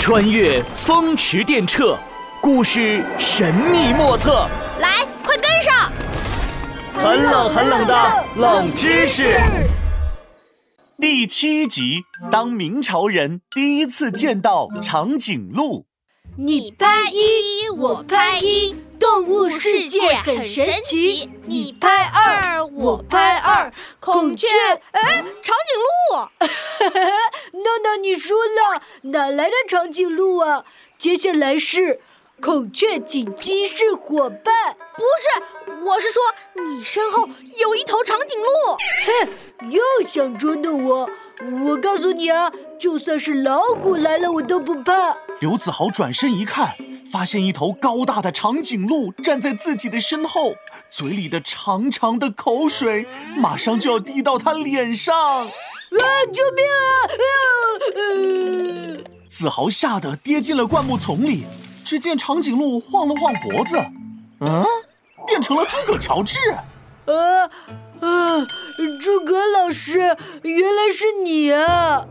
穿越风驰电掣，故事神秘莫测。来，快跟上！很冷很冷的冷知识。第七集：当明朝人第一次见到长颈鹿。你拍一，我拍一，动物世界很神奇。你拍二，我拍二，孔雀，哎，长颈鹿。闹闹，你输了，哪来的长颈鹿啊？接下来是孔雀锦鸡是伙伴。不是，我是说你身后有一头长颈鹿。哼，又想捉弄我？我告诉你啊，就算是老虎来了，我都不怕。刘子豪转身一看，发现一头高大的长颈鹿站在自己的身后，嘴里的长长的口水马上就要滴到他脸上。啊！救命啊！子豪吓得跌进了灌木丛里。只见长颈鹿晃了晃脖子，嗯，变成了诸葛乔治。啊啊！诸葛老师，原来是你啊！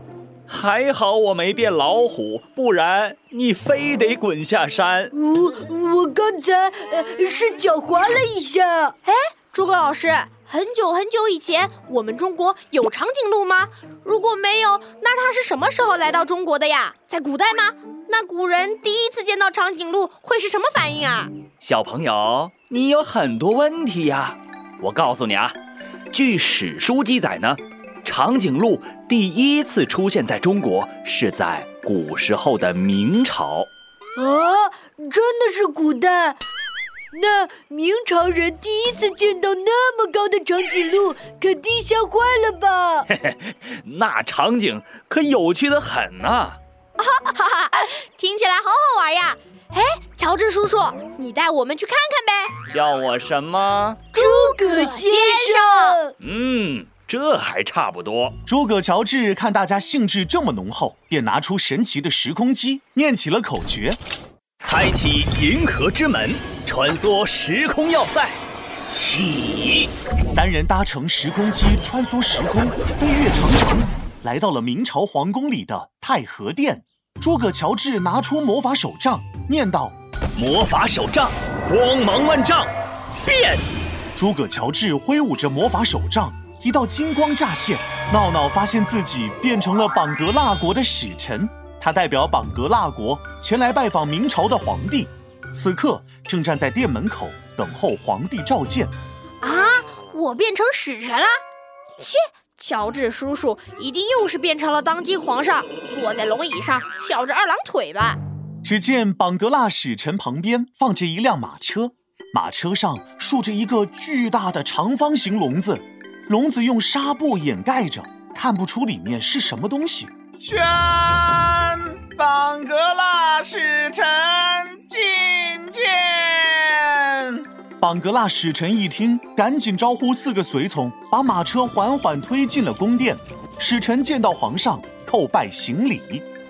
还好我没变老虎，不然你非得滚下山。我我刚才呃是脚滑了一下。哎，诸葛老师，很久很久以前，我们中国有长颈鹿吗？如果没有，那它是什么时候来到中国的呀？在古代吗？那古人第一次见到长颈鹿会是什么反应啊？小朋友，你有很多问题呀。我告诉你啊，据史书记载呢。长颈鹿第一次出现在中国是在古时候的明朝，啊，真的是古代？那明朝人第一次见到那么高的长颈鹿，肯定吓坏了吧？嘿嘿，那场景可有趣的很呢！哈哈哈，听起来好好玩呀！哎，乔治叔叔，你带我们去看看呗？叫我什么？诸葛先生。嗯。这还差不多。诸葛乔治看大家兴致这么浓厚，便拿出神奇的时空机，念起了口诀：开启银河之门，穿梭时空要塞，起！三人搭乘时空机穿梭时空，飞越长城，来到了明朝皇宫里的太和殿。诸葛乔治拿出魔法手杖，念道：魔法手杖，光芒万丈，变！诸葛乔治挥舞着魔法手杖。一道金光乍现，闹闹发现自己变成了榜格腊国的使臣，他代表榜格腊国前来拜访明朝的皇帝，此刻正站在殿门口等候皇帝召见。啊，我变成使臣了？切，乔治叔叔一定又是变成了当今皇上，坐在龙椅上翘着二郎腿吧？只见榜格拉使臣旁边放着一辆马车，马车上竖着一个巨大的长方形笼子。笼子用纱布掩盖着，看不出里面是什么东西。宣邦格拉使臣。邦格拉使臣一听，赶紧招呼四个随从，把马车缓缓推进了宫殿。使臣见到皇上，叩拜行礼。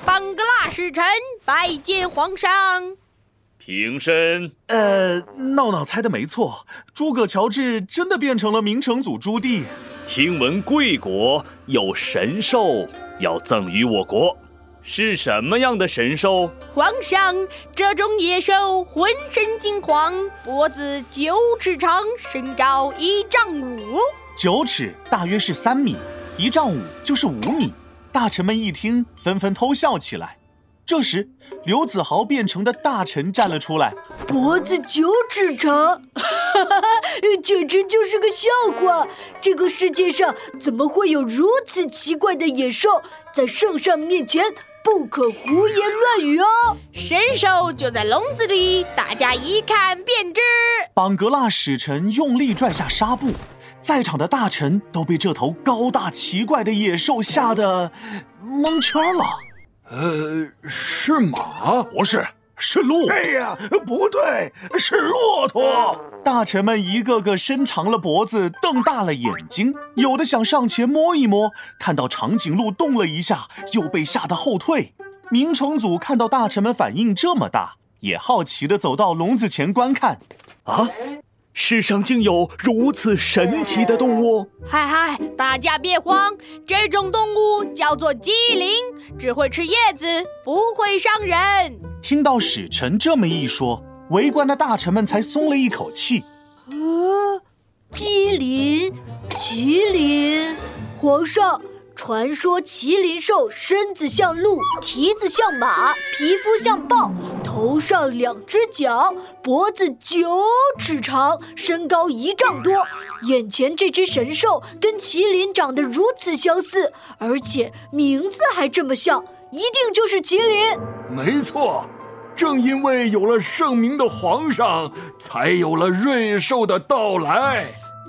邦格拉使臣拜见皇上。平身。呃，闹闹猜的没错，诸葛乔治真的变成了明成祖朱棣。听闻贵国有神兽要赠予我国，是什么样的神兽？皇上，这种野兽浑身金黄，脖子九尺长，身高一丈五。九尺大约是三米，一丈五就是五米。大臣们一听，纷纷偷笑起来。这时，刘子豪变成的大臣站了出来，脖子九尺长，哈哈简直就是个笑话。这个世界上怎么会有如此奇怪的野兽？在圣上面前不可胡言乱语哦。神兽就在笼子里，大家一看便知。邦格拉使臣用力拽下纱布，在场的大臣都被这头高大奇怪的野兽吓得蒙圈了。呃，是马？不是，是鹿。哎呀，不对，是骆驼。大臣们一个个伸长了脖子，瞪大了眼睛，有的想上前摸一摸，看到长颈鹿动了一下，又被吓得后退。明成祖看到大臣们反应这么大，也好奇的走到笼子前观看。啊，世上竟有如此神奇的动物！嗨嗨，大家别慌，这种动物叫做鸡灵，只会吃叶子，不会伤人。听到使臣这么一说，围观的大臣们才松了一口气。呃，麒麟，麒麟，皇上。传说麒麟兽身子像鹿，蹄子像马，皮肤像豹，头上两只角，脖子九尺长，身高一丈多。眼前这只神兽跟麒麟长得如此相似，而且名字还这么像，一定就是麒麟。没错，正因为有了圣明的皇上，才有了瑞兽的到来。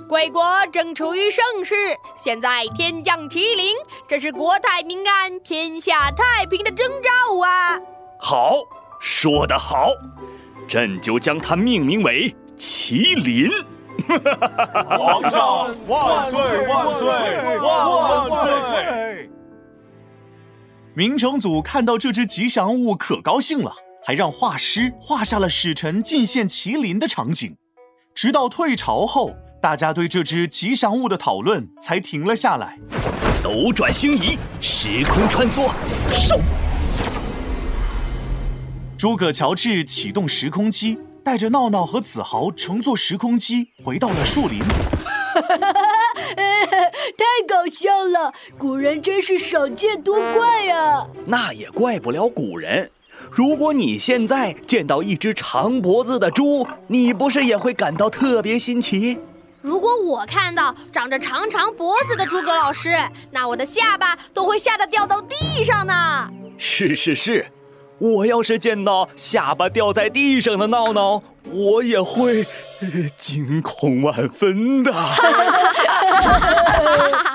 贵国正处于盛世，现在天降麒麟，这是国泰民安、天下太平的征兆啊！好，说得好，朕就将它命名为麒麟。皇上万岁万岁万万岁！明成祖看到这只吉祥物可高兴了，还让画师画下了使臣进献麒麟的场景。直到退朝后。大家对这只吉祥物的讨论才停了下来。斗转星移，时空穿梭，收！诸葛乔治启动时空机，带着闹闹和子豪乘坐时空机回到了树林。笑了！古人真是少见多怪啊！那也怪不了古人。如果你现在见到一只长脖子的猪，你不是也会感到特别新奇？如果我看到长着长长脖子的诸葛老师，那我的下巴都会吓得掉到地上呢。是是是，我要是见到下巴掉在地上的闹闹，我也会惊恐万分的。